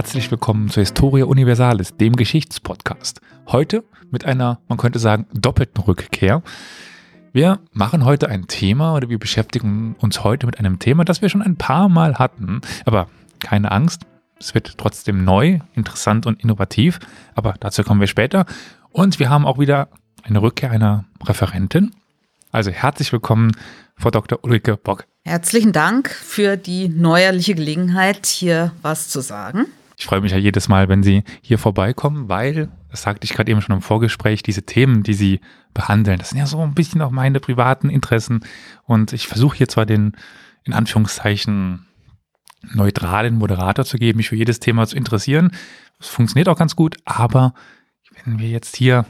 Herzlich willkommen zur Historia Universalis, dem Geschichtspodcast. Heute mit einer, man könnte sagen, doppelten Rückkehr. Wir machen heute ein Thema oder wir beschäftigen uns heute mit einem Thema, das wir schon ein paar Mal hatten. Aber keine Angst, es wird trotzdem neu, interessant und innovativ. Aber dazu kommen wir später. Und wir haben auch wieder eine Rückkehr einer Referentin. Also herzlich willkommen, Frau Dr. Ulrike Bock. Herzlichen Dank für die neuerliche Gelegenheit, hier was zu sagen. Ich freue mich ja jedes Mal, wenn Sie hier vorbeikommen, weil, das sagte ich gerade eben schon im Vorgespräch, diese Themen, die Sie behandeln, das sind ja so ein bisschen auch meine privaten Interessen. Und ich versuche hier zwar den, in Anführungszeichen, neutralen Moderator zu geben, mich für jedes Thema zu interessieren. Das funktioniert auch ganz gut, aber wenn wir jetzt hier,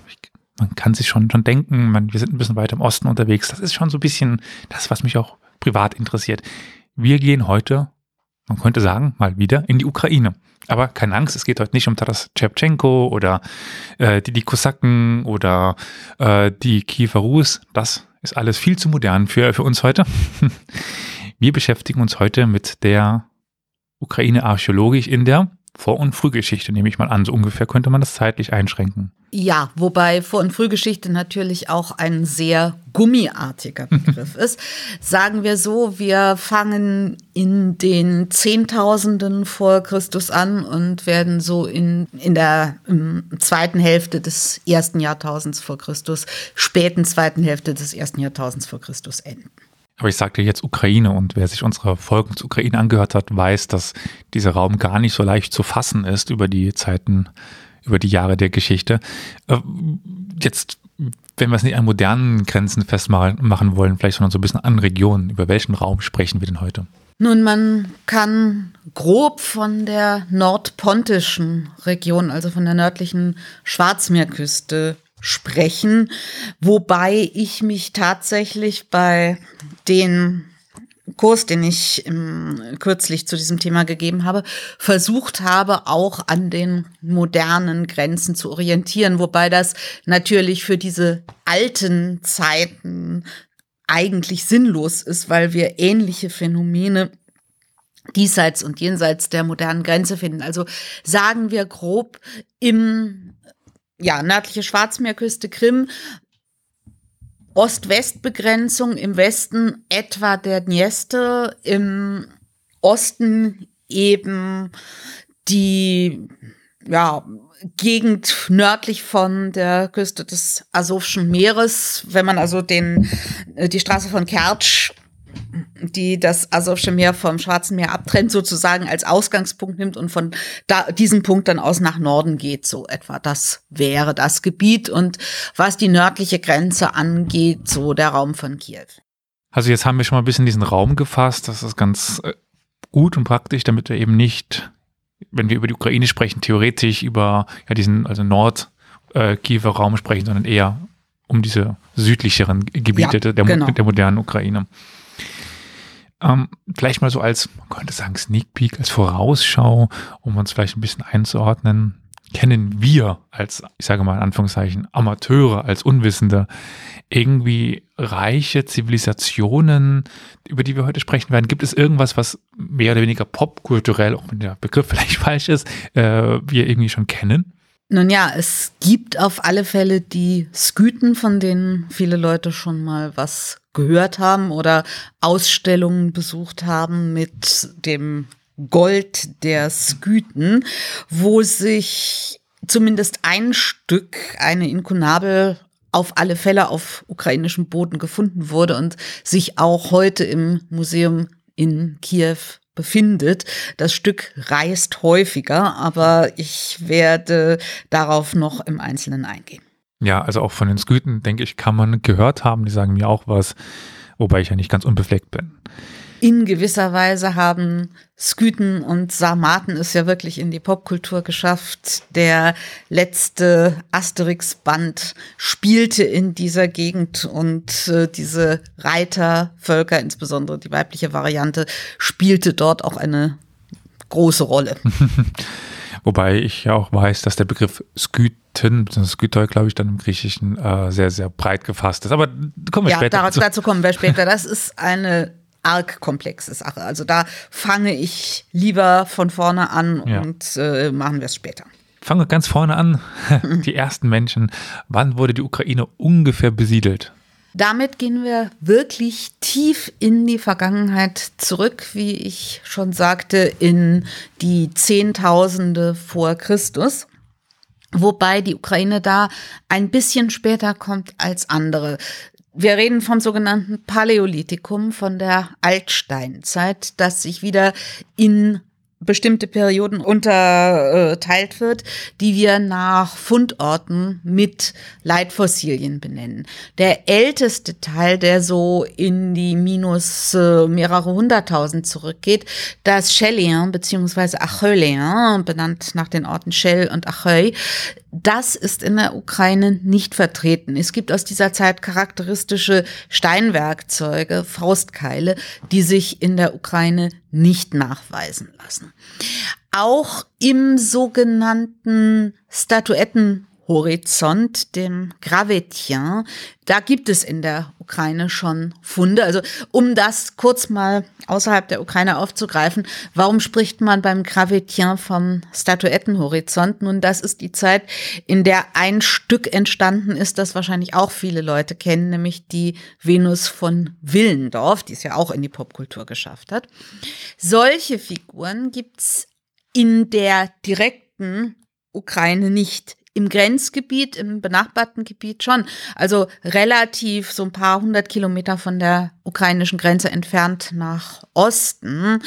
man kann sich schon, schon denken, man, wir sind ein bisschen weiter im Osten unterwegs, das ist schon so ein bisschen das, was mich auch privat interessiert. Wir gehen heute, man könnte sagen, mal wieder in die Ukraine. Aber keine Angst, es geht heute nicht um Taras Shevchenko oder äh, die, die Kosaken oder äh, die Kiefer Rus. Das ist alles viel zu modern für, für uns heute. Wir beschäftigen uns heute mit der Ukraine archäologisch in der vor- und Frühgeschichte, nehme ich mal an. So ungefähr könnte man das zeitlich einschränken. Ja, wobei Vor- und Frühgeschichte natürlich auch ein sehr gummiartiger Begriff ist. Sagen wir so, wir fangen in den Zehntausenden vor Christus an und werden so in, in der zweiten Hälfte des ersten Jahrtausends vor Christus, späten zweiten Hälfte des ersten Jahrtausends vor Christus enden. Aber ich sagte jetzt Ukraine und wer sich unsere Folgen zur Ukraine angehört hat, weiß, dass dieser Raum gar nicht so leicht zu fassen ist über die Zeiten, über die Jahre der Geschichte. Äh, jetzt, wenn wir es nicht an modernen Grenzen festmachen wollen, vielleicht sondern so ein bisschen an Regionen. Über welchen Raum sprechen wir denn heute? Nun, man kann grob von der nordpontischen Region, also von der nördlichen Schwarzmeerküste sprechen, wobei ich mich tatsächlich bei den Kurs, den ich im, kürzlich zu diesem Thema gegeben habe, versucht habe, auch an den modernen Grenzen zu orientieren, wobei das natürlich für diese alten Zeiten eigentlich sinnlos ist, weil wir ähnliche Phänomene diesseits und jenseits der modernen Grenze finden. Also sagen wir grob im ja, nördliche Schwarzmeerküste, Krim, Ost-West-Begrenzung, im Westen etwa der Dniester, im Osten eben die ja, Gegend nördlich von der Küste des Asowschen Meeres, wenn man also den, die Straße von Kertsch die das Asowsche Meer vom Schwarzen Meer abtrennt, sozusagen als Ausgangspunkt nimmt und von da, diesem Punkt dann aus nach Norden geht, so etwa. Das wäre das Gebiet und was die nördliche Grenze angeht, so der Raum von Kiew. Also jetzt haben wir schon mal ein bisschen diesen Raum gefasst. Das ist ganz äh, gut und praktisch, damit wir eben nicht, wenn wir über die Ukraine sprechen, theoretisch über ja, diesen also Nord-Kiewer äh, Raum sprechen, sondern eher um diese südlicheren Gebiete ja, der, genau. der modernen Ukraine. Ähm, vielleicht mal so als, man könnte sagen, Sneak Peek, als Vorausschau, um uns vielleicht ein bisschen einzuordnen. Kennen wir als, ich sage mal in Anführungszeichen, Amateure, als Unwissende, irgendwie reiche Zivilisationen, über die wir heute sprechen werden? Gibt es irgendwas, was mehr oder weniger popkulturell, auch wenn der Begriff vielleicht falsch ist, äh, wir irgendwie schon kennen? Nun ja, es gibt auf alle Fälle die Sküten, von denen viele Leute schon mal was gehört haben oder Ausstellungen besucht haben mit dem Gold der Sküten, wo sich zumindest ein Stück, eine Inkunabel auf alle Fälle auf ukrainischem Boden gefunden wurde und sich auch heute im Museum in Kiew befindet. Das Stück reist häufiger, aber ich werde darauf noch im Einzelnen eingehen. Ja, also auch von den Sküten, denke ich, kann man gehört haben. Die sagen mir auch was, wobei ich ja nicht ganz unbefleckt bin in gewisser Weise haben Sküten und Sarmaten es ja wirklich in die Popkultur geschafft. Der letzte Asterix-Band spielte in dieser Gegend und äh, diese Reitervölker, insbesondere die weibliche Variante, spielte dort auch eine große Rolle. Wobei ich ja auch weiß, dass der Begriff Skythen, Skytoi, glaube ich, dann im Griechischen äh, sehr, sehr breit gefasst ist. Aber kommen wir ja, später dazu. dazu kommen wir später. Das ist eine arg komplexe Sache. Also da fange ich lieber von vorne an Ja. und äh, machen wir es später. Fangen wir ganz vorne an. Die ersten Menschen. Wann wurde die Ukraine ungefähr besiedelt? Damit gehen wir wirklich tief in die Vergangenheit zurück, wie ich schon sagte, in die Zehntausende vor Christus. Wobei die Ukraine da ein bisschen später kommt als andere. Wir reden vom sogenannten Paläolithikum, von der Altsteinzeit, das sich wieder in bestimmte Perioden unterteilt wird, die wir nach Fundorten mit Leitfossilien benennen. Der älteste Teil, der so in die minus äh, mehrere hunderttausend zurückgeht, das Chellien bzw. Acheulien, benannt nach den Orten Chell und Acheuil, das ist in der Ukraine nicht vertreten. Es gibt aus dieser Zeit charakteristische Steinwerkzeuge, Faustkeile, die sich in der Ukraine nicht nachweisen lassen. Auch im sogenannten Statuettenhorizont, dem Gravetien, da gibt es in der Ukraine schon Funde. Also um das kurz mal außerhalb der Ukraine aufzugreifen, warum spricht man beim Gravetien vom Statuettenhorizont? Nun, das ist die Zeit, in der ein Stück entstanden ist, das wahrscheinlich auch viele Leute kennen, nämlich die Venus von Willendorf, die es ja auch in die Popkultur geschafft hat. Solche Figuren gibt's in der direkten Ukraine nicht. Im Grenzgebiet, im benachbarten Gebiet schon. Also relativ so ein paar hundert Kilometer von der ukrainischen Grenze entfernt nach Osten.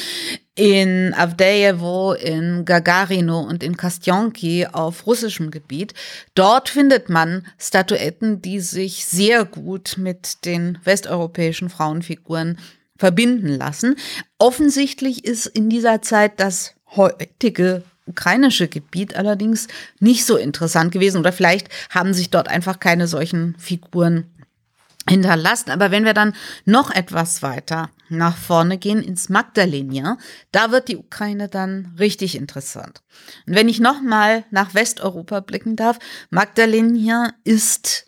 In Avdejewo, in Gagarino und in Kastjonki auf russischem Gebiet. Dort findet man Statuetten, die sich sehr gut mit den westeuropäischen Frauenfiguren verbinden lassen. Offensichtlich ist in dieser Zeit das heutige ukrainische Gebiet allerdings nicht so interessant gewesen oder vielleicht haben sich dort einfach keine solchen Figuren hinterlassen. Aber wenn wir dann noch etwas weiter nach vorne gehen ins Magdalénien, da wird die Ukraine dann richtig interessant. Und wenn ich nochmal nach Westeuropa blicken darf, Magdalénien ist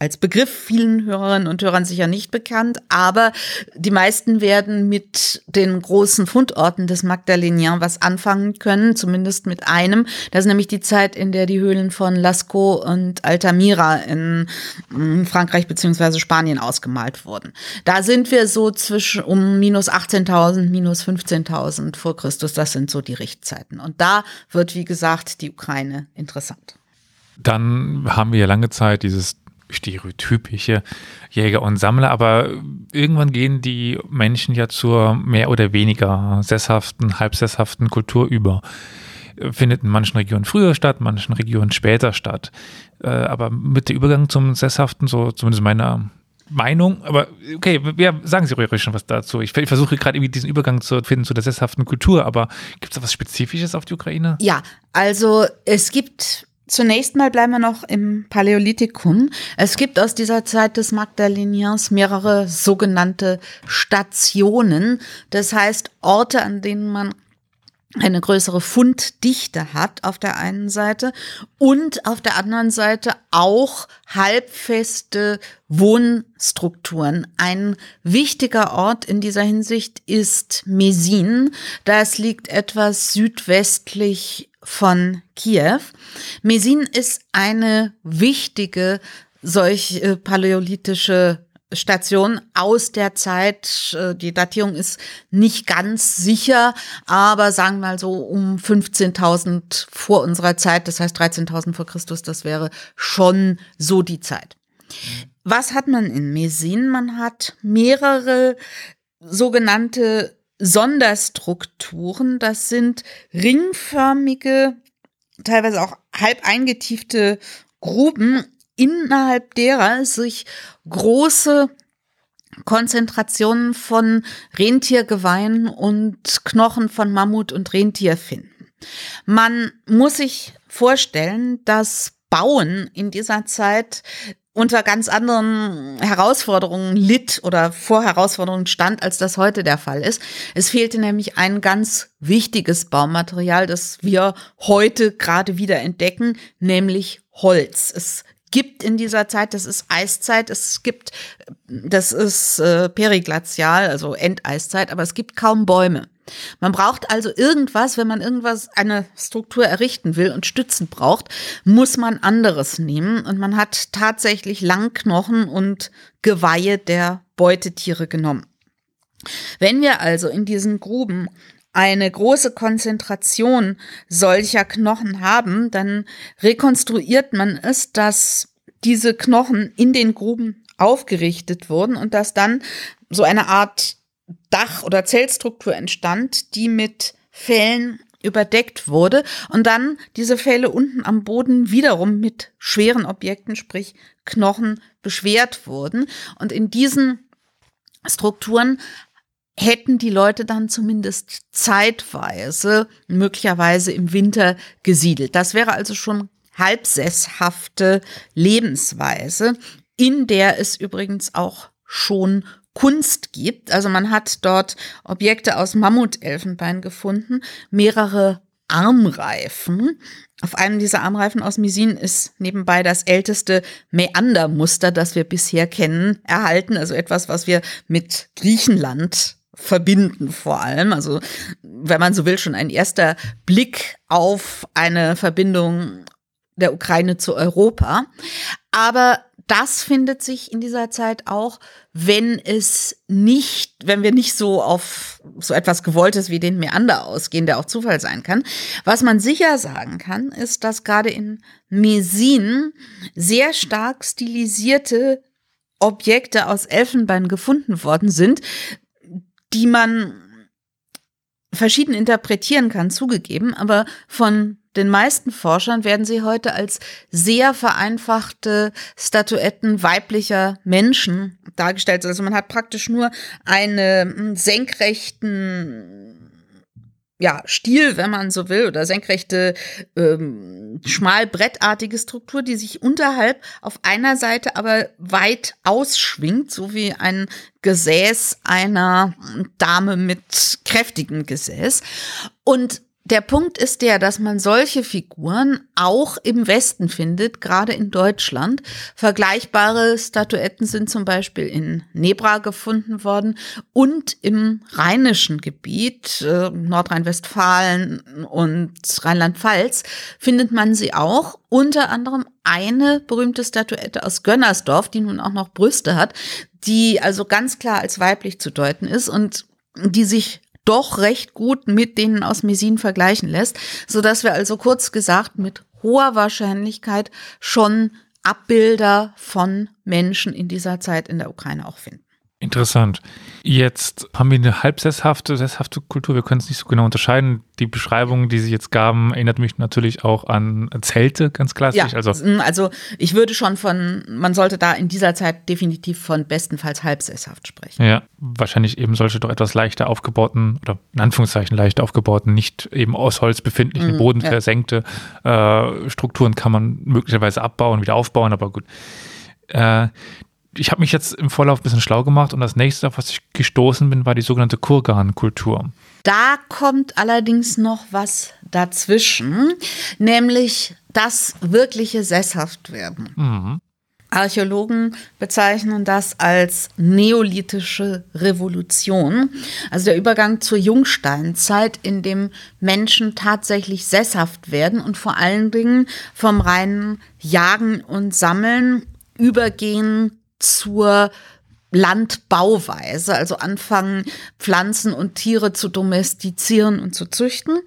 als Begriff vielen Hörerinnen und Hörern sicher nicht bekannt, aber die meisten werden mit den großen Fundorten des Magdalénien was anfangen können, zumindest mit einem. Das ist nämlich die Zeit, in der die Höhlen von Lascaux und Altamira in Frankreich beziehungsweise Spanien ausgemalt wurden. Da sind wir so zwischen um minus 18.000, minus 15.000 vor Christus. Das sind so die Richtzeiten. Und da wird, wie gesagt, die Ukraine interessant. Dann haben wir ja lange Zeit dieses stereotypische Jäger und Sammler, aber irgendwann gehen die Menschen ja zur mehr oder weniger sesshaften, halbsesshaften Kultur über. Findet in manchen Regionen früher statt, in manchen Regionen später statt. Äh, Aber mit dem Übergang zum Sesshaften, so zumindest meiner Meinung, aber okay, ja, sagen Sie ruhig schon was dazu. Ich, ich versuche gerade irgendwie diesen Übergang zu finden zu der sesshaften Kultur, aber gibt es da was Spezifisches auf die Ukraine? Ja, also es gibt Zunächst mal bleiben wir noch im Paläolithikum. Es gibt aus dieser Zeit des Magdaleniens mehrere sogenannte Stationen. Das heißt Orte, an denen man eine größere Funddichte hat auf der einen Seite und auf der anderen Seite auch halbfeste Wohnstrukturen. Ein wichtiger Ort in dieser Hinsicht ist Mesin. Das liegt etwas südwestlich von Kiew. Mesin ist eine wichtige solch äh, paläolithische Station aus der Zeit, äh, die Datierung ist nicht ganz sicher, aber sagen wir mal so um 15.000 vor unserer Zeit, das heißt 13.000 vor Christus, das wäre schon so die Zeit. Was hat man in Mesin? Man hat mehrere sogenannte Sonderstrukturen. Das sind ringförmige, teilweise auch halb eingetiefte Gruben, innerhalb derer sich große Konzentrationen von Rentiergeweihen und Knochen von Mammut und Rentier finden. Man muss sich vorstellen, dass Bauen in dieser Zeit unter ganz anderen Herausforderungen litt oder vor Herausforderungen stand, als das heute der Fall ist. Es fehlte nämlich ein ganz wichtiges Baumaterial, das wir heute gerade wieder entdecken, nämlich Holz. Es gibt in dieser Zeit, das ist Eiszeit, es gibt, das ist äh, periglazial, also Endeiszeit, aber es gibt kaum Bäume. Man braucht also irgendwas, wenn man irgendwas, eine Struktur errichten will und Stützen braucht, muss man anderes nehmen. Und man hat tatsächlich Langknochen und Geweihe der Beutetiere genommen. Wenn wir also in diesen Gruben eine große Konzentration solcher Knochen haben, dann rekonstruiert man es, dass diese Knochen in den Gruben aufgerichtet wurden und dass dann so eine Art Dach- oder Zellstruktur entstand, die mit Fellen überdeckt wurde und dann diese Fälle unten am Boden wiederum mit schweren Objekten, sprich Knochen, beschwert wurden. Und in diesen Strukturen hätten die Leute dann zumindest zeitweise, möglicherweise im Winter gesiedelt. Das wäre also schon halbsesshafte Lebensweise, in der es übrigens auch schon Kunst gibt. Also man hat dort Objekte aus Mammutelfenbein gefunden, mehrere Armreifen. Auf einem dieser Armreifen aus Misin ist nebenbei das älteste Meandermuster, das wir bisher kennen, erhalten. Also etwas, was wir mit Griechenland verbinden vor allem. Also wenn man so will, schon ein erster Blick auf eine Verbindung der Ukraine zu Europa. Aber das findet sich in dieser Zeit auch, wenn es nicht, wenn wir nicht so auf so etwas Gewolltes wie den Meander ausgehen, der auch Zufall sein kann. Was man sicher sagen kann, ist, dass gerade in Mesin sehr stark stilisierte Objekte aus Elfenbein gefunden worden sind, die man verschieden interpretieren kann, zugegeben, aber von den meisten Forschern werden sie heute als sehr vereinfachte Statuetten weiblicher Menschen dargestellt. Also man hat praktisch nur einen senkrechten ja, Stil, wenn man so will, oder senkrechte, ähm, schmalbrettartige Struktur, die sich unterhalb auf einer Seite aber weit ausschwingt, so wie ein Gesäß einer Dame mit kräftigem Gesäß. Und der Punkt ist der, dass man solche Figuren auch im Westen findet, gerade in Deutschland. Vergleichbare Statuetten sind zum Beispiel in Nebra gefunden worden und im rheinischen Gebiet, äh, Nordrhein-Westfalen und Rheinland-Pfalz, findet man sie auch. Unter anderem eine berühmte Statuette aus Gönnersdorf, die nun auch noch Brüste hat, die also ganz klar als weiblich zu deuten ist und die sich doch recht gut mit denen aus Messin vergleichen lässt, so dass wir also kurz gesagt mit hoher Wahrscheinlichkeit schon Abbilder von Menschen in dieser Zeit in der Ukraine auch finden. Interessant. Jetzt haben wir eine halb sesshafte, sesshafte Kultur. Wir können es nicht so genau unterscheiden. Die Beschreibung, die Sie jetzt gaben, erinnert mich natürlich auch an Zelte, ganz klassisch. Ja, also, also ich würde schon von, man sollte da in dieser Zeit definitiv von bestenfalls halb sesshaft sprechen. Ja, wahrscheinlich eben solche doch etwas leichter aufgebauten oder in Anführungszeichen leicht aufgebauten, nicht eben aus Holz befindlichen, mm, bodenversenkte ja. äh, Strukturen kann man möglicherweise abbauen, wieder aufbauen, aber gut. Äh, ich habe mich jetzt im Vorlauf ein bisschen schlau gemacht und das nächste, auf was ich gestoßen bin, war die sogenannte Kurgan-Kultur. Da kommt allerdings noch was dazwischen, nämlich das wirkliche Sesshaftwerden. Mhm. Archäologen bezeichnen das als neolithische Revolution, also der Übergang zur Jungsteinzeit, in dem Menschen tatsächlich sesshaft werden und vor allen Dingen vom reinen Jagen und Sammeln übergehen zur Landbauweise, also anfangen, Pflanzen und Tiere zu domestizieren und zu züchten.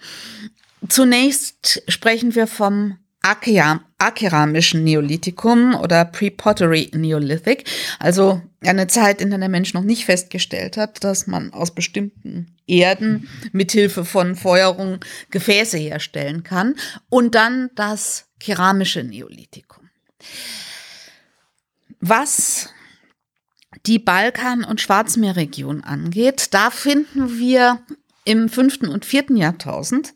Zunächst sprechen wir vom akeramischen Neolithikum oder Pre-Pottery Neolithic, also eine Zeit, in der der Mensch noch nicht festgestellt hat, dass man aus bestimmten Erden mithilfe von Feuerung Gefäße herstellen kann. Und dann das keramische Neolithikum. Was die Balkan- und Schwarzmeerregion angeht, da finden wir im fünften und vierten Jahrtausend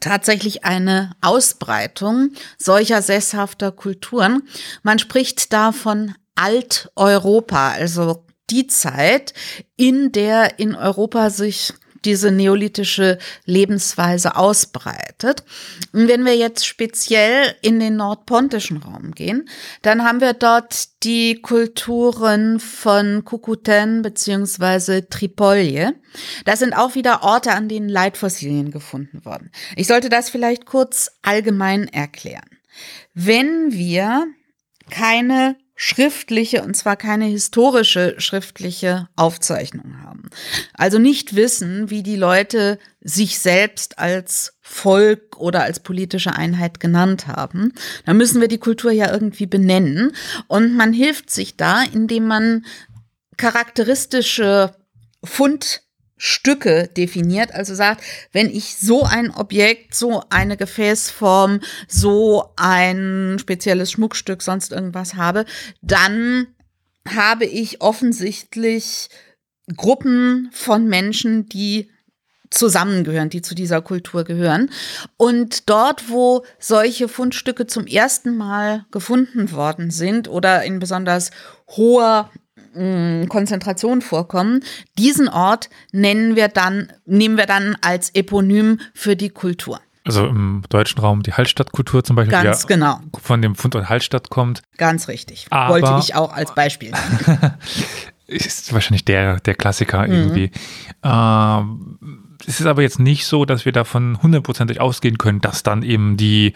tatsächlich eine Ausbreitung solcher sesshafter Kulturen. Man spricht da von Alteuropa, also die Zeit, in der in Europa sich diese neolithische Lebensweise ausbreitet. Und wenn wir jetzt speziell in den nordpontischen Raum gehen, dann haben wir dort die Kulturen von Kukuten beziehungsweise Tripolje. Das sind auch wieder Orte, an denen Leitfossilien gefunden wurden. Ich sollte das vielleicht kurz allgemein erklären. Wenn wir keine schriftliche, und zwar keine historische schriftliche Aufzeichnung haben. Also nicht wissen, wie die Leute sich selbst als Volk oder als politische Einheit genannt haben. Da müssen wir die Kultur ja irgendwie benennen. Und man hilft sich da, indem man charakteristische Fund Stücke definiert, also sagt, wenn ich so ein Objekt, so eine Gefäßform, so ein spezielles Schmuckstück, sonst irgendwas habe, dann habe ich offensichtlich Gruppen von Menschen, die zusammengehören, die zu dieser Kultur gehören. Und dort, wo solche Fundstücke zum ersten Mal gefunden worden sind oder in besonders hoher Konzentration vorkommen. Diesen Ort nennen wir dann, nehmen wir dann als Eponym für die Kultur. Also im deutschen Raum die Hallstattkultur zum Beispiel. Ganz die genau. Von dem Fundort Hallstatt kommt. Ganz richtig. Aber Wollte ich auch als Beispiel. ist wahrscheinlich der, der Klassiker mhm. irgendwie. Ähm, es ist aber jetzt nicht so, dass wir davon hundertprozentig ausgehen können, dass dann eben die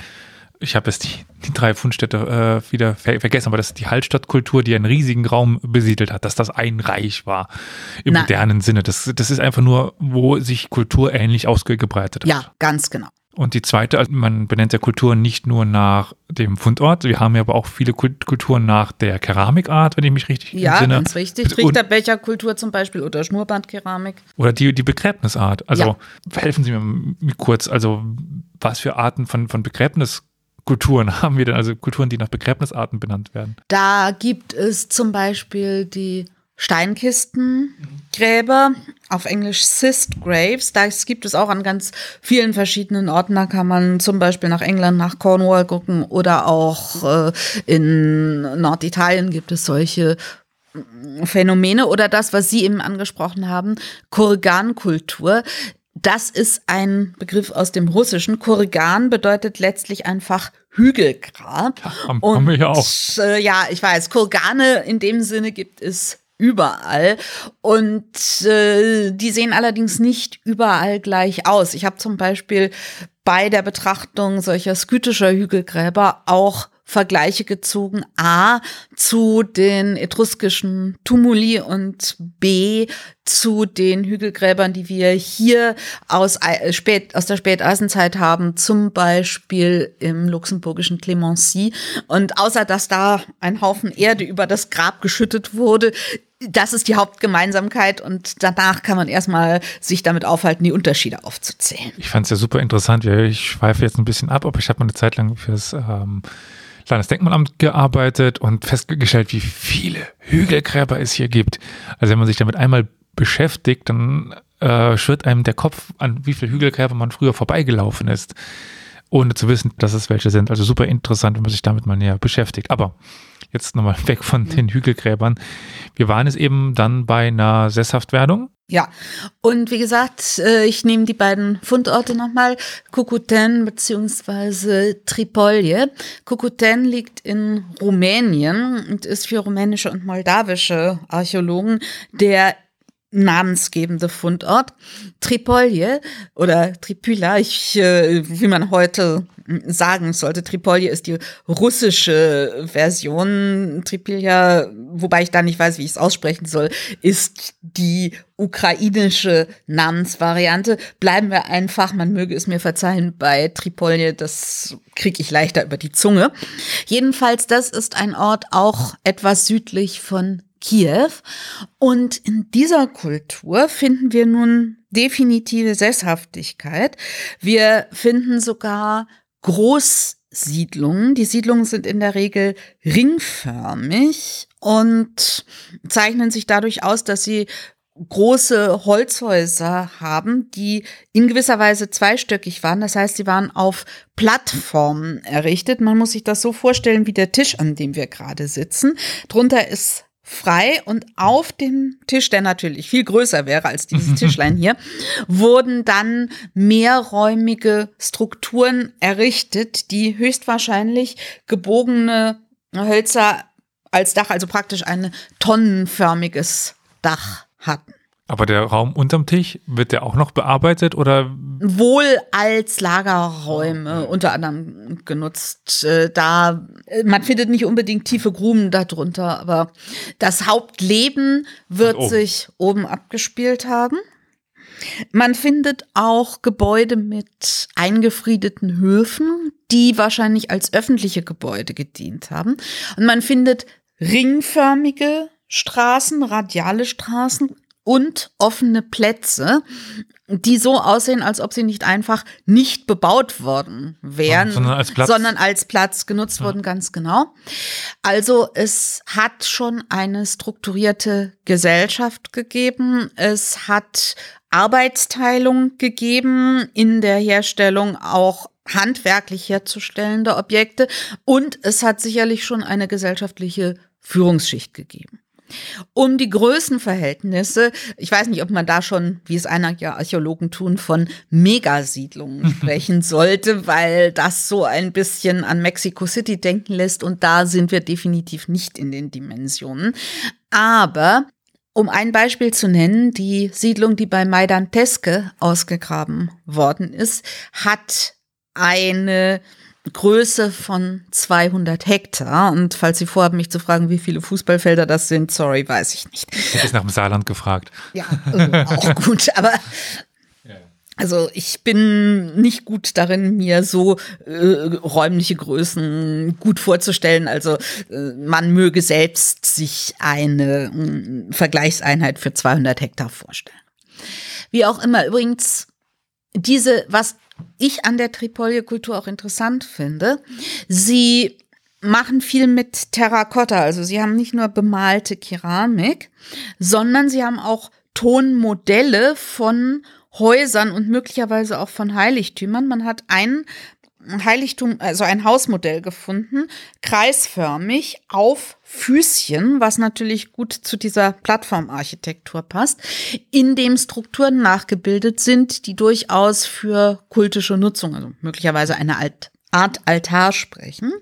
ich habe jetzt die, die, drei Fundstädte äh, wieder ver vergessen, aber das ist die Hallstattkultur, die einen riesigen Raum besiedelt hat, dass das ein Reich war im Na. modernen Sinne. Das, das ist einfach nur, wo sich Kultur ähnlich ausgebreitet hat. Ja, ganz genau. Und die zweite, also man benennt ja Kulturen nicht nur nach dem Fundort, wir haben ja aber auch viele Kulturen nach der Keramikart, wenn ich mich richtig ja, entsinne. Ja, ganz richtig. Trichterbecherkultur zum Beispiel oder Schnurrbandkeramik. Oder die, die Begräbnisart. Also ja. helfen Sie mir kurz, also was für Arten von, von Begräbnis Kulturen haben wir denn, also Kulturen, die nach Begräbnisarten benannt werden? Da gibt es zum Beispiel die Steinkistengräber, auf Englisch Cist Graves. Das gibt es auch an ganz vielen verschiedenen Orten. Da kann man zum Beispiel nach England, nach Cornwall gucken oder auch äh, in Norditalien gibt es solche mm, Phänomene oder das, was Sie eben angesprochen haben, Kurgankultur. Das ist ein Begriff aus dem Russischen. Kurgan bedeutet letztlich einfach Hügelgrab. Ja, haben, und, haben wir ja auch. Äh, ja, ich weiß, Kurgane in dem Sinne gibt es überall. Und äh, die sehen allerdings nicht überall gleich aus. Ich habe zum Beispiel bei der Betrachtung solcher skytischer Hügelgräber auch Vergleiche gezogen. A zu den etruskischen Tumuli und B zu den Hügelgräbern, die wir hier aus, äh, spät, aus der Späteisenzeit haben, zum Beispiel im luxemburgischen Clemency. Und außer dass da ein Haufen Erde über das Grab geschüttet wurde, das ist die Hauptgemeinsamkeit und danach kann man erstmal sich damit aufhalten, die Unterschiede aufzuzählen. Ich fand es ja super interessant. Ich schweife jetzt ein bisschen ab, aber ich habe mal eine Zeit lang fürs ähm, Landesdenkmalamt gearbeitet und festgestellt, wie viele Hügelgräber es hier gibt. Also wenn man sich damit einmal beschäftigt, dann äh, schwirrt einem der Kopf an, wie viele Hügelgräber man früher vorbeigelaufen ist, ohne zu wissen, dass es welche sind. Also super interessant, wenn man sich damit mal näher beschäftigt. Aber jetzt nochmal weg von den Hügelgräbern. Wir waren es eben dann bei einer Sesshaftwerdung ja, und wie gesagt, äh, ich nehme die beiden Fundorte nochmal, Kukuten beziehungsweise Tripolje. Kukuten liegt in Rumänien und ist für rumänische und moldawische Archäologen der namensgebende Fundort. Tripolje oder Tripyla, ich, äh, wie man heute sagen sollte, Tripolje ist die russische Version. Tripilja, wobei ich da nicht weiß, wie ich es aussprechen soll, ist die ukrainische Namensvariante. Bleiben wir einfach, man möge es mir verzeihen, bei Tripolje, das kriege ich leichter über die Zunge. Jedenfalls, das ist ein Ort auch etwas südlich von Kiew. Und in dieser Kultur finden wir nun definitive Sesshaftigkeit. Wir finden sogar Großsiedlungen. Die Siedlungen sind in der Regel ringförmig und zeichnen sich dadurch aus, dass sie große Holzhäuser haben, die in gewisser Weise zweistöckig waren. Das heißt, sie waren auf Plattformen errichtet. Man muss sich das so vorstellen wie der Tisch, an dem wir gerade sitzen. Drunter ist frei und auf dem Tisch, der natürlich viel größer wäre als dieses Tischlein hier, wurden dann mehrräumige Strukturen errichtet, die höchstwahrscheinlich gebogene Hölzer als Dach, also praktisch ein tonnenförmiges Dach hatten. Aber der Raum unterm Tisch, wird der auch noch bearbeitet oder? Wohl als Lagerräume unter anderem genutzt. Äh, da, äh, man findet nicht unbedingt tiefe Gruben darunter, aber das Hauptleben wird oben. sich oben abgespielt haben. Man findet auch Gebäude mit eingefriedeten Höfen, die wahrscheinlich als öffentliche Gebäude gedient haben. Und man findet ringförmige Straßen, radiale Straßen, und offene Plätze, die so aussehen, als ob sie nicht einfach nicht bebaut worden wären, sondern als Platz, sondern als Platz genutzt ja. wurden, ganz genau. Also es hat schon eine strukturierte Gesellschaft gegeben. Es hat Arbeitsteilung gegeben in der Herstellung auch handwerklich herzustellende Objekte und es hat sicherlich schon eine gesellschaftliche Führungsschicht gegeben. Um die Größenverhältnisse, ich weiß nicht, ob man da schon, wie es einige Archäologen tun, von Megasiedlungen sprechen sollte, weil das so ein bisschen an Mexico City denken lässt und da sind wir definitiv nicht in den Dimensionen. Aber um ein Beispiel zu nennen, die Siedlung, die bei Maidan Teske ausgegraben worden ist, hat eine Größe von 200 Hektar. Und falls Sie vorhaben, mich zu fragen, wie viele Fußballfelder das sind, sorry, weiß ich nicht. Ich hätte es nach dem Saarland gefragt. Ja, äh, auch gut. Aber also ich bin nicht gut darin, mir so äh, räumliche Größen gut vorzustellen. Also äh, man möge selbst sich eine äh, Vergleichseinheit für 200 Hektar vorstellen. Wie auch immer, übrigens, diese, was ich an der Tripolje-Kultur auch interessant finde. Sie machen viel mit Terrakotta. Also sie haben nicht nur bemalte Keramik, sondern sie haben auch Tonmodelle von Häusern und möglicherweise auch von Heiligtümern. Man hat Heiligtum, also ein Hausmodell gefunden, kreisförmig auf Füßchen, was natürlich gut zu dieser Plattformarchitektur passt, in dem Strukturen nachgebildet sind, die durchaus für kultische Nutzung, also möglicherweise eine Art Altar sprechen.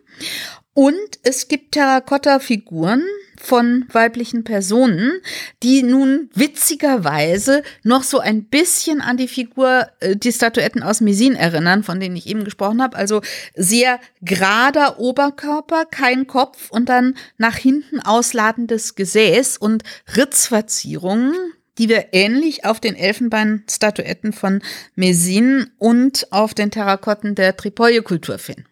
Und es gibt Terrakotta-Figuren, von weiblichen Personen, die nun witzigerweise noch so ein bisschen an die Figur, äh, die Statuetten aus Mesin erinnern, von denen ich eben gesprochen habe. Also sehr gerader Oberkörper, kein Kopf und dann nach hinten ausladendes Gesäß und Ritzverzierungen, die wir ähnlich auf den Elfenbeinstatuetten von Mesin und auf den Terrakotten der Tripolie-Kultur finden.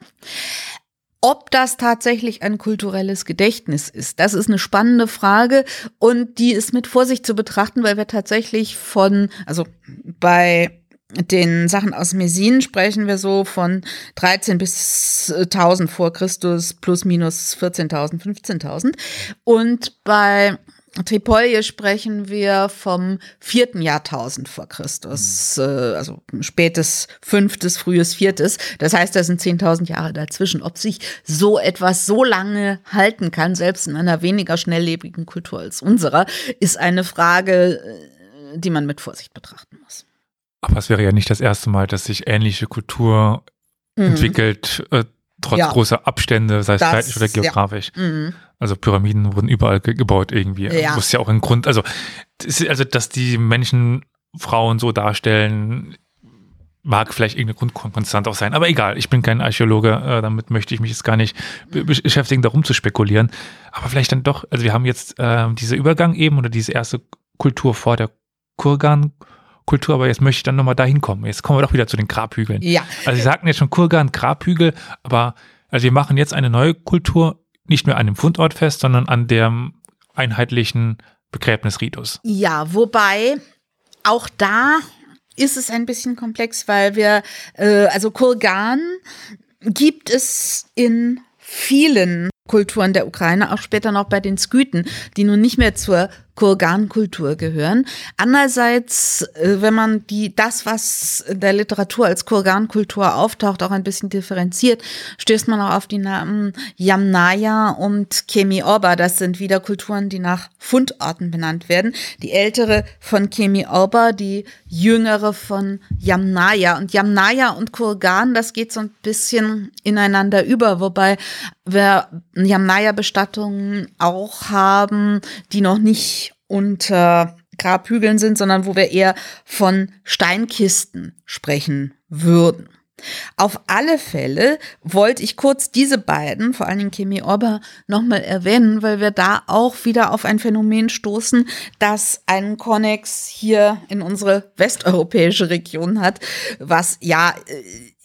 Ob das tatsächlich ein kulturelles Gedächtnis ist, das ist eine spannende Frage und die ist mit Vorsicht zu betrachten, weil wir tatsächlich von, also bei den Sachen aus Messin sprechen wir so von 13 bis 1000 vor Christus plus minus 14.000, 15.000 und bei Tripolje sprechen wir vom vierten Jahrtausend vor Christus, mhm. äh, also spätes fünftes, frühes viertes. Das heißt, da sind 10.000 Jahre dazwischen. Ob sich so etwas so lange halten kann, selbst in einer weniger schnelllebigen Kultur als unserer, ist eine Frage, äh, die man mit Vorsicht betrachten muss. Aber es wäre ja nicht das erste Mal, dass sich ähnliche Kultur mhm. entwickelt, äh, trotz ja. großer Abstände, sei es zeitlich oder geografisch. Ja. Mhm. Also Pyramiden wurden überall ge gebaut irgendwie. Ja. Muss ja auch ein Grund, also, also dass die Menschen Frauen so darstellen, mag vielleicht irgendeine Grundkonstant auch sein. Aber egal, ich bin kein Archäologe, äh, damit möchte ich mich jetzt gar nicht beschäftigen, darum zu spekulieren. Aber vielleicht dann doch, also wir haben jetzt äh, dieser Übergang eben oder diese erste Kultur vor der Kurgan. Kultur, aber jetzt möchte ich dann nochmal dahin kommen. Jetzt kommen wir doch wieder zu den Grabhügeln. Ja. Also Sie sagten jetzt schon Kurgan, Grabhügel, aber also wir machen jetzt eine neue Kultur nicht mehr an dem Fundort fest, sondern an dem einheitlichen Begräbnisritus. Ja, wobei auch da ist es ein bisschen komplex, weil wir, äh, also Kurgan gibt es in vielen Kulturen der Ukraine, auch später noch bei den Skythen, die nun nicht mehr zur Kurgankultur gehören. Andererseits, äh, wenn man die, das, was in der Literatur als Kurgankultur auftaucht, auch ein bisschen differenziert, stößt man auch auf die Namen Yamnaya und Kemi Orba. Das sind wieder Kulturen, die nach Fundorten benannt werden. Die ältere von Kemi Orba, die jüngere von Yamnaya. Und Yamnaya und Kurgan, das geht so ein bisschen ineinander über, wobei wir Yamnaya-Bestattungen auch haben, die noch nicht unter Grabhügeln sind, sondern wo wir eher von Steinkisten sprechen würden. Auf alle Fälle wollte ich kurz diese beiden, vor allen Dingen Kemi Orba, nochmal erwähnen, weil wir da auch wieder auf ein Phänomen stoßen, das einen Konnex hier in unsere westeuropäische Region hat, was ja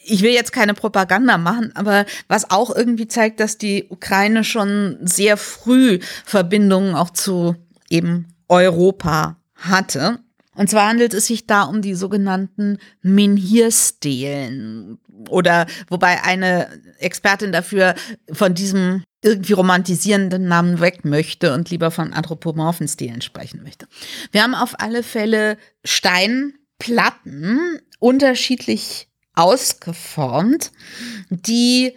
ich will jetzt keine Propaganda machen, aber was auch irgendwie zeigt, dass die Ukraine schon sehr früh Verbindungen auch zu eben Europa hatte. Und zwar handelt es sich da um die sogenannten Menhir-Stelen oder wobei eine Expertin dafür von diesem irgendwie romantisierenden Namen weg möchte und lieber von anthropomorphen Stilen sprechen möchte. Wir haben auf alle Fälle Steinplatten unterschiedlich ausgeformt, die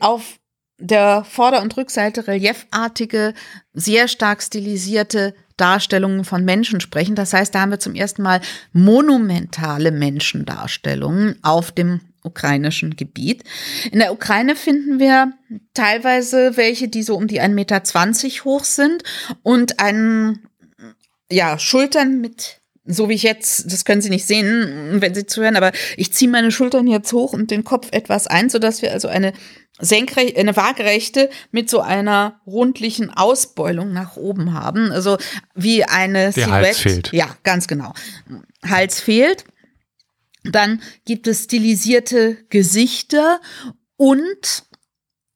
auf der Vorder- und Rückseite reliefartige, sehr stark stilisierte Darstellungen von Menschen sprechen. Das heißt, da haben wir zum ersten Mal monumentale Menschendarstellungen auf dem ukrainischen Gebiet. In der Ukraine finden wir teilweise welche, die so um die 1,20 Meter hoch sind und einen, ja, Schultern mit so wie ich jetzt, das können Sie nicht sehen, wenn Sie zuhören, aber ich ziehe meine Schultern jetzt hoch und den Kopf etwas ein, sodass wir also eine senkrecht, eine waagerechte mit so einer rundlichen Ausbeulung nach oben haben. Also wie eine Der Silhouette. Hals fehlt. Ja, ganz genau. Hals fehlt. Dann gibt es stilisierte Gesichter und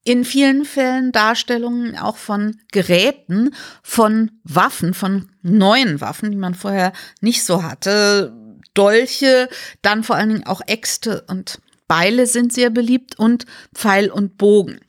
in vielen Fällen Darstellungen auch von Geräten, von Waffen, von neuen Waffen, die man vorher nicht so hatte. Dolche, dann vor allen Dingen auch Äxte und Beile sind sehr beliebt und Pfeil und Bogen.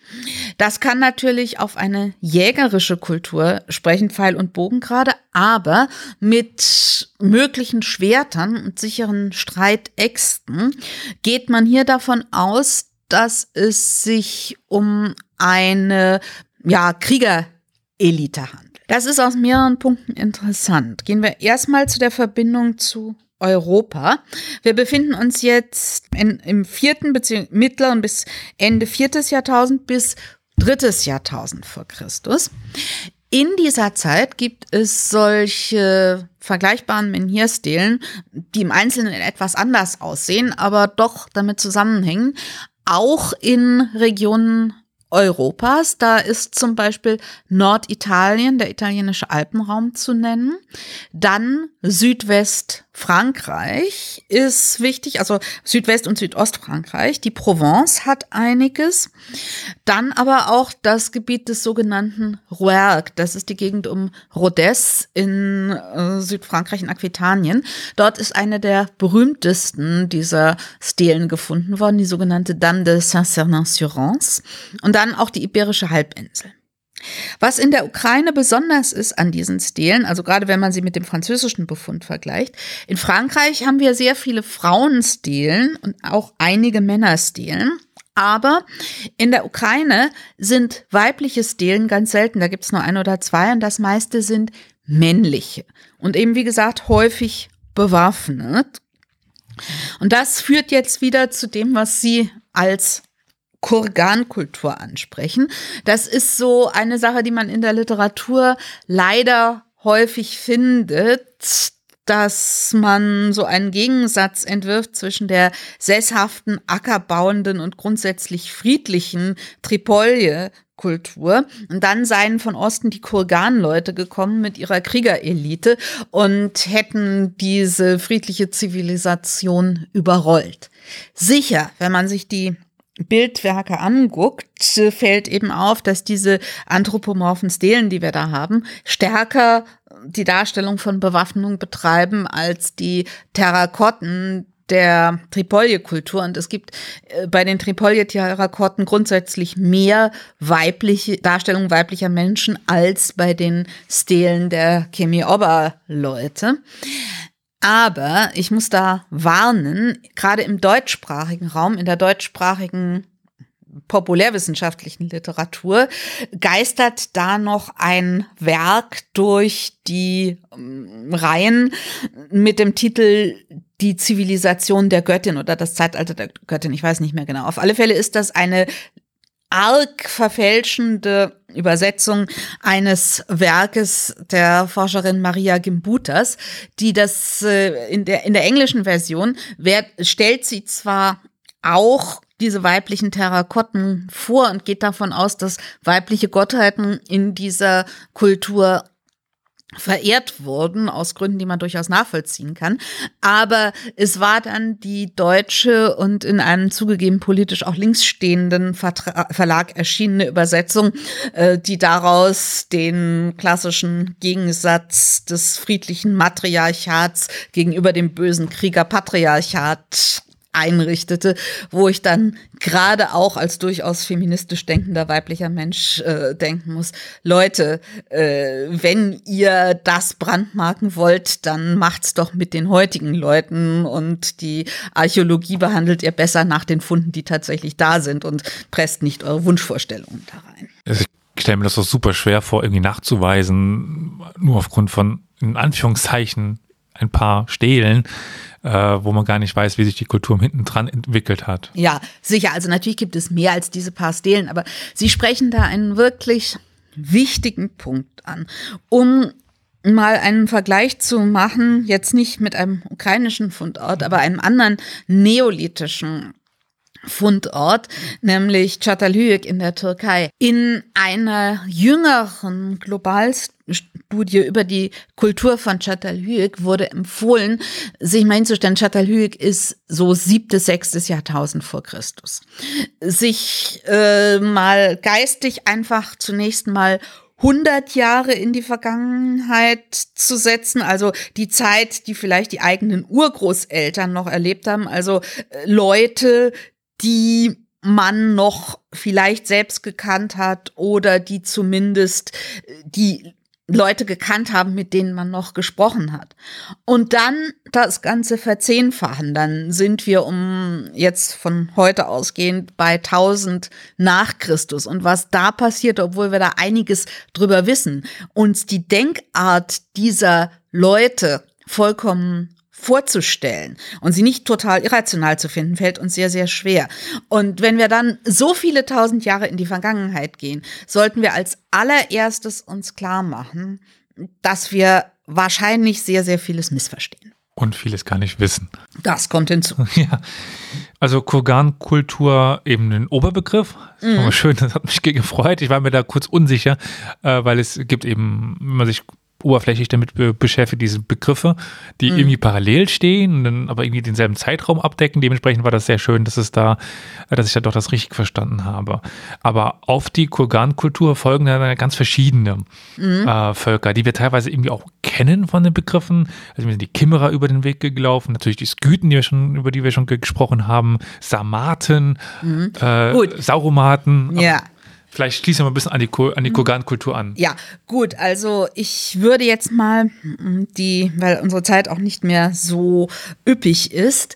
Das kann natürlich auf eine jägerische Kultur sprechen, Pfeil und Bogen gerade, aber mit möglichen Schwertern und sicheren Streitäxten geht man hier davon aus, dass es sich um eine ja, Kriegerelite handelt. Das ist aus mehreren Punkten interessant. Gehen wir erstmal zu der Verbindung zu Europa. Wir befinden uns jetzt in, im vierten bzw. mittleren bis Ende viertes Jahrtausend bis drittes Jahrtausend vor Christus. In dieser Zeit gibt es solche vergleichbaren Menhir-Stelen, die im Einzelnen etwas anders aussehen, aber doch damit zusammenhängen auch in Regionen Europas. Da ist zum Beispiel Norditalien, der italienische Alpenraum zu nennen. Dann Südwestfrankreich ist wichtig, also Südwest- und Südostfrankreich. Die Provence hat einiges. Dann aber auch das Gebiet des sogenannten Rouergue. Das ist die Gegend um Rodez in äh, Südfrankreich in Aquitanien. Dort ist eine der berühmtesten dieser Stelen gefunden worden, die sogenannte Dame de Saint-Cernin-sur-Rance. Und dann auch die Iberische Halbinsel. Was in der Ukraine besonders ist an diesen Stelen, also gerade wenn man sie mit dem französischen Befund vergleicht, in Frankreich haben wir sehr viele Frauenstelen und auch einige Männerstelen. Aber in der Ukraine sind weibliche Stelen ganz selten. Da gibt es nur ein oder zwei und das meiste sind männliche. Und eben, wie gesagt, häufig bewaffnet. Und das führt jetzt wieder zu dem, was Sie als Kurgankultur ansprechen. Das ist so eine Sache, die man in der Literatur leider häufig findet, dass man so einen Gegensatz entwirft zwischen der sesshaften, ackerbauenden und grundsätzlich friedlichen Tripolje Kultur. Und dann seien von Osten die Kurgan-Leute gekommen mit ihrer Kriegerelite und hätten diese friedliche Zivilisation überrollt. Sicher, wenn man sich die Bildwerke anguckt, fällt eben auf, dass diese anthropomorphen Stelen, die wir da haben, stärker die Darstellung von Bewaffnung betreiben als die Terrakotten, der Tripolje-Kultur und es gibt äh, bei den Tripolje-Terrakotten grundsätzlich mehr weibliche Darstellungen weiblicher Menschen als bei den Stelen der Kemi-Oba-Leute. Aber ich muss da warnen, gerade im deutschsprachigen Raum, in der deutschsprachigen populärwissenschaftlichen Literatur geistert da noch ein Werk durch die ähm, Reihen mit dem Titel Die Zivilisation der Göttin oder das Zeitalter der Göttin, ich weiß nicht mehr genau. Auf alle Fälle ist das eine arg verfälschende Übersetzung eines Werkes der Forscherin Maria Gimbutas, die das äh, in der in der englischen Version wer, stellt sie zwar auch diese weiblichen Terrakotten vor und geht davon aus, dass weibliche Gottheiten in dieser Kultur verehrt wurden, aus Gründen, die man durchaus nachvollziehen kann. Aber es war dann die deutsche und in einem zugegeben politisch auch links stehenden Verlag erschienene Übersetzung, äh, die daraus den klassischen Gegensatz des friedlichen Matriarchats gegenüber dem bösen Kriegerpatriarchat einrichtete, wo ich dann gerade auch als durchaus feministisch denkender weiblicher Mensch äh, denken muss, Leute, äh, wenn ihr das brandmarken wollt, dann macht's doch mit den heutigen Leuten und die Archäologie behandelt ihr besser nach den Funden, die tatsächlich da sind und presst nicht eure Wunschvorstellungen da rein. Also ich stelle mir das so super schwer vor, irgendwie nachzuweisen, nur aufgrund von, in Anführungszeichen, ein paar Stelen, äh, wo man gar nicht weiß, wie sich die Kultur hinten dran entwickelt hat. Ja, sicher. Also natürlich gibt es mehr als diese paar Stelen, aber Sie sprechen da einen wirklich wichtigen Punkt an. Um mal einen Vergleich zu machen, jetzt nicht mit einem ukrainischen Fundort, aber einem anderen neolithischen Fundort, nämlich Çatalhöyük in der Türkei. In einer jüngeren Globalstudie über die Kultur von Çatalhöyük wurde empfohlen, sich mal hinzustellen, Çatalhöyük ist so siebtes, sechstes Jahrtausend vor Christus. Sich äh, mal geistig einfach zunächst mal 100 Jahre in die Vergangenheit zu setzen, also die Zeit, die vielleicht die eigenen Urgroßeltern noch erlebt haben, also äh, Leute, die man noch vielleicht selbst gekannt hat oder die zumindest äh, die Leute gekannt haben, mit denen man noch gesprochen hat. Und dann das Ganze verzehnfachen. Dann sind wir um jetzt von heute ausgehend bei 1000 nach Christus. Und was da passiert, obwohl wir da einiges drüber wissen, uns die Denkart dieser Leute vollkommen vorzustellen und sie nicht total irrational zu finden, fällt uns sehr, sehr schwer. Und wenn wir dann so viele tausend Jahre in die Vergangenheit gehen, sollten wir als allererstes uns klar machen, dass wir wahrscheinlich sehr, sehr vieles missverstehen. Und vieles gar nicht wissen. Das kommt hinzu. Ja. Also Kurgan-Kultur eben ein Oberbegriff. Das war mhm. schön, das hat mich gefreut. Ich war mir da kurz unsicher, äh, weil es gibt eben, wenn man sich oberflächlich damit beschäftigt, diese Begriffe, die mhm. irgendwie parallel stehen und dann aber irgendwie denselben Zeitraum abdecken. Dementsprechend war das sehr schön, dass es da, dass ich da doch das richtig verstanden habe. Aber auf die Kurgan-Kultur folgen dann ganz verschiedene mhm. äh, Völker, die wir teilweise irgendwie auch kennen von den Begriffen. Also mir sind die Kimmerer über den Weg gelaufen, natürlich die Skythen, die wir schon, über die wir schon gesprochen haben, Sarmaten, mhm. äh, Sauromaten. Ja. Vielleicht schließen wir mal ein bisschen an die, an die mhm. Kogan-Kultur an. Ja, gut. Also ich würde jetzt mal mm, die, weil unsere Zeit auch nicht mehr so üppig ist,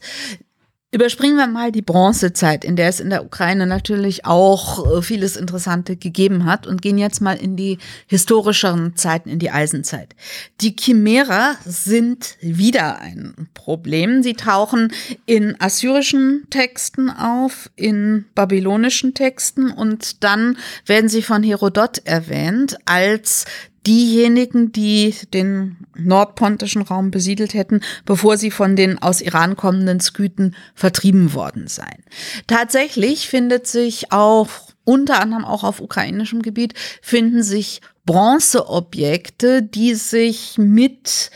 Überspringen wir mal die Bronzezeit, in der es in der Ukraine natürlich auch äh, vieles Interessante gegeben hat und gehen jetzt mal in die historischeren Zeiten, in die Eisenzeit. Die Chimärer sind wieder ein Problem. Sie tauchen in assyrischen Texten auf, in babylonischen Texten und dann werden sie von Herodot erwähnt als diejenigen, die den nordpontischen Raum besiedelt hätten, bevor sie von den aus Iran kommenden Skythen vertrieben worden seien. Tatsächlich findet sich auch unter anderem auch auf ukrainischem Gebiet finden sich Bronzeobjekte, die sich mit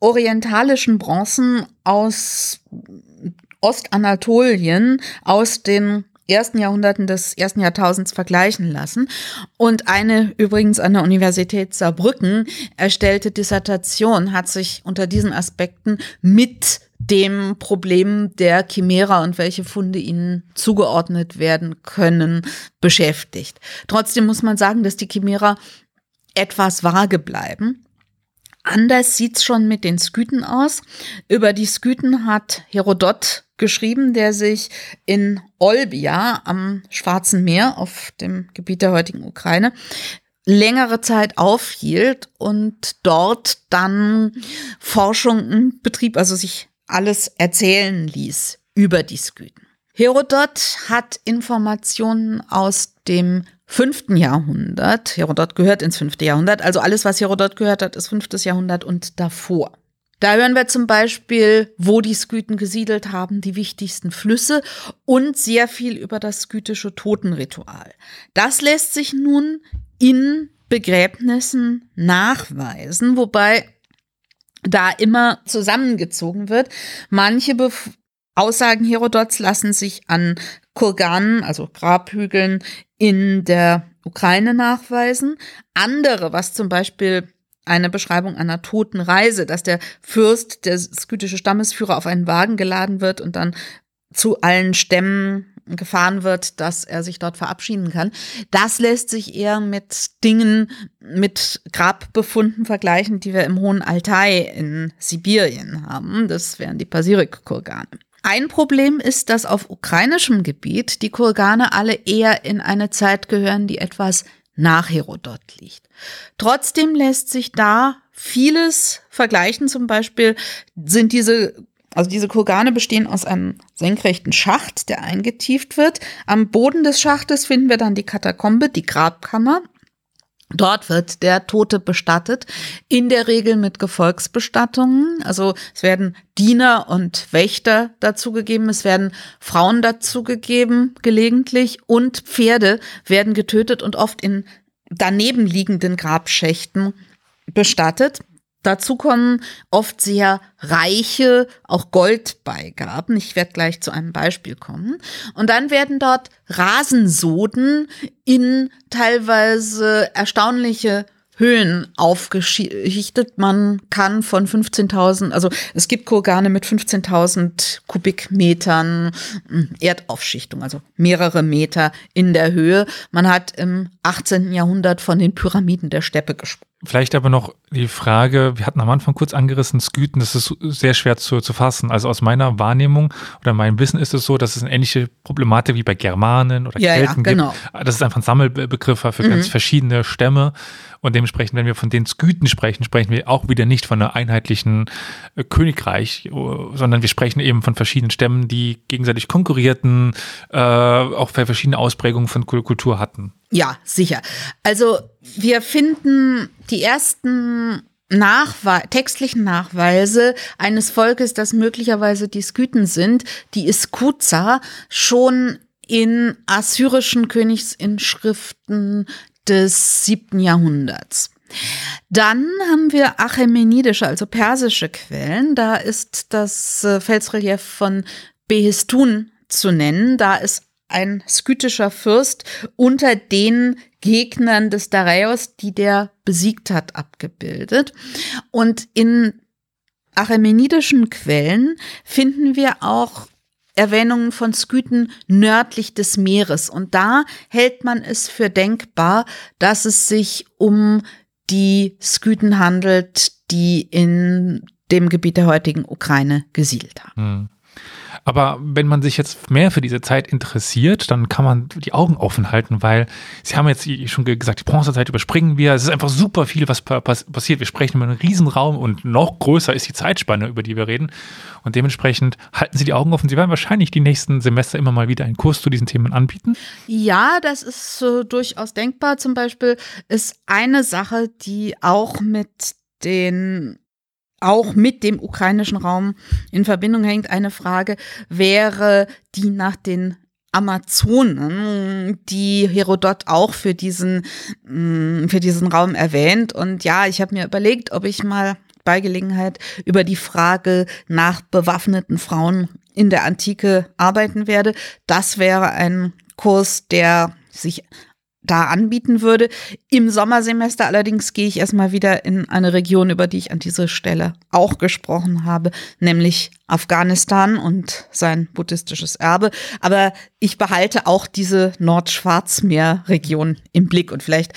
orientalischen Bronzen aus Ostanatolien, aus den ersten Jahrhunderten des ersten Jahrtausends vergleichen lassen. Und eine übrigens an der Universität Saarbrücken erstellte Dissertation hat sich unter diesen Aspekten mit dem Problem der Chimera und welche Funde ihnen zugeordnet werden können, beschäftigt. Trotzdem muss man sagen, dass die Chimera etwas vage bleiben. Anders sieht's schon mit den Skythen aus. Über die Skythen hat Herodot geschrieben, der sich in Olbia am Schwarzen Meer auf dem Gebiet der heutigen Ukraine längere Zeit aufhielt und dort dann Forschungen betrieb, also sich alles erzählen ließ über die Skythen. Herodot hat Informationen aus dem fünften Jahrhundert. Herodot gehört ins fünfte Jahrhundert. Also alles, was Herodot gehört hat, ist fünftes Jahrhundert und davor. Da hören wir zum Beispiel, wo die Skythen gesiedelt haben, die wichtigsten Flüsse und sehr viel über das skytische Totenritual. Das lässt sich nun in Begräbnissen nachweisen, wobei da immer zusammengezogen wird. Manche Bef Aussagen Herodots lassen sich an Kurganen, also Grabhügeln in der Ukraine nachweisen. Andere, was zum Beispiel eine Beschreibung einer toten Reise, dass der Fürst, der skytische Stammesführer, auf einen Wagen geladen wird und dann zu allen Stämmen gefahren wird, dass er sich dort verabschieden kann. Das lässt sich eher mit Dingen, mit Grabbefunden vergleichen, die wir im Hohen Altai in Sibirien haben. Das wären die Pasirik-Kurgane. Ein Problem ist, dass auf ukrainischem Gebiet die Kurgane alle eher in eine Zeit gehören, die etwas nach Herodot liegt. Trotzdem lässt sich da vieles vergleichen. Zum Beispiel sind diese also diese Kurgane bestehen aus einem senkrechten Schacht, der eingetieft wird. Am Boden des Schachtes finden wir dann die Katakombe, die Grabkammer. Dort wird der Tote bestattet, in der Regel mit Gefolgsbestattungen. Also es werden Diener und Wächter dazugegeben, es werden Frauen dazugegeben, gelegentlich, und Pferde werden getötet und oft in daneben liegenden Grabschächten bestattet. Dazu kommen oft sehr reiche, auch Goldbeigaben. Ich werde gleich zu einem Beispiel kommen. Und dann werden dort Rasensoden in teilweise erstaunliche Höhen aufgeschichtet. Man kann von 15.000, also es gibt Kurgane mit 15.000 Kubikmetern hm, Erdaufschichtung, also mehrere Meter in der Höhe. Man hat im 18. Jahrhundert von den Pyramiden der Steppe gesprochen. Vielleicht aber noch die Frage, wir hatten am Anfang kurz angerissen, Sküten, das ist sehr schwer zu, zu fassen. Also aus meiner Wahrnehmung oder meinem Wissen ist es so, dass es eine ähnliche Problematik wie bei Germanen oder ja, Kelten ja, genau. gibt. Das ist einfach ein Sammelbegriff für mhm. ganz verschiedene Stämme. Und dementsprechend, wenn wir von den Sküten sprechen, sprechen wir auch wieder nicht von einem einheitlichen äh, Königreich, sondern wir sprechen eben von verschiedenen Stämmen, die gegenseitig konkurrierten, äh, auch verschiedene Ausprägungen von Kultur hatten. Ja, sicher. Also wir finden die ersten Nachwe textlichen Nachweise eines Volkes, das möglicherweise die Skythen sind, die Iskuza, schon in assyrischen Königsinschriften des siebten Jahrhunderts. Dann haben wir achämenidische, also persische Quellen. Da ist das äh, Felsrelief von Behistun zu nennen. Da ist ein skytischer Fürst unter den Gegnern des Dareios, die der besiegt hat, abgebildet. Und in achämenidischen Quellen finden wir auch Erwähnungen von Skythen nördlich des Meeres. Und da hält man es für denkbar, dass es sich um die Skythen handelt, die in dem Gebiet der heutigen Ukraine gesiedelt haben. Aber wenn man sich jetzt mehr für diese Zeit interessiert, dann kann man die Augen offen halten, weil Sie haben jetzt schon gesagt, die Bronzezeit überspringen wir. Es ist einfach super viel, was passiert. Wir sprechen über einen Riesenraum und noch größer ist die Zeitspanne, über die wir reden. Und dementsprechend halten Sie die Augen offen. Sie werden wahrscheinlich die nächsten Semester immer mal wieder einen Kurs zu diesen Themen anbieten. Ja, das ist äh, durchaus denkbar. Zum Beispiel ist eine Sache, die auch mit den auch mit dem ukrainischen Raum in Verbindung hängt. Eine Frage wäre die nach den Amazonen, die Herodot auch für diesen, mm, für diesen Raum erwähnt. Und ja, ich habe mir überlegt, ob ich mal bei Gelegenheit über die Frage nach bewaffneten Frauen in der Antike arbeiten werde. Das wäre ein Kurs, der sich da anbieten würde. Im Sommersemester allerdings gehe ich erstmal wieder in eine Region, über die ich an dieser Stelle auch gesprochen habe, nämlich Afghanistan und sein buddhistisches Erbe. Aber ich behalte auch diese Nordschwarzmeer-Region im Blick und vielleicht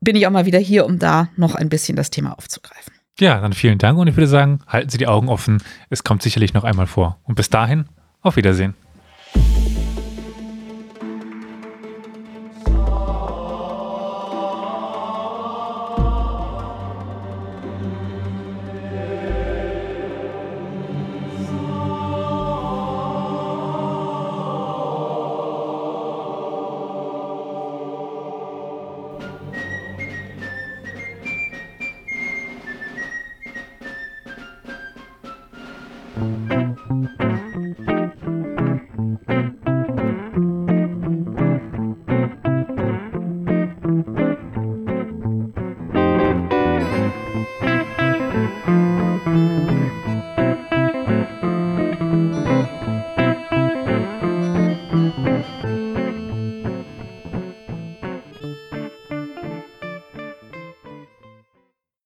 bin ich auch mal wieder hier, um da noch ein bisschen das Thema aufzugreifen. Ja, dann vielen Dank und ich würde sagen, halten Sie die Augen offen. Es kommt sicherlich noch einmal vor. Und bis dahin, auf Wiedersehen.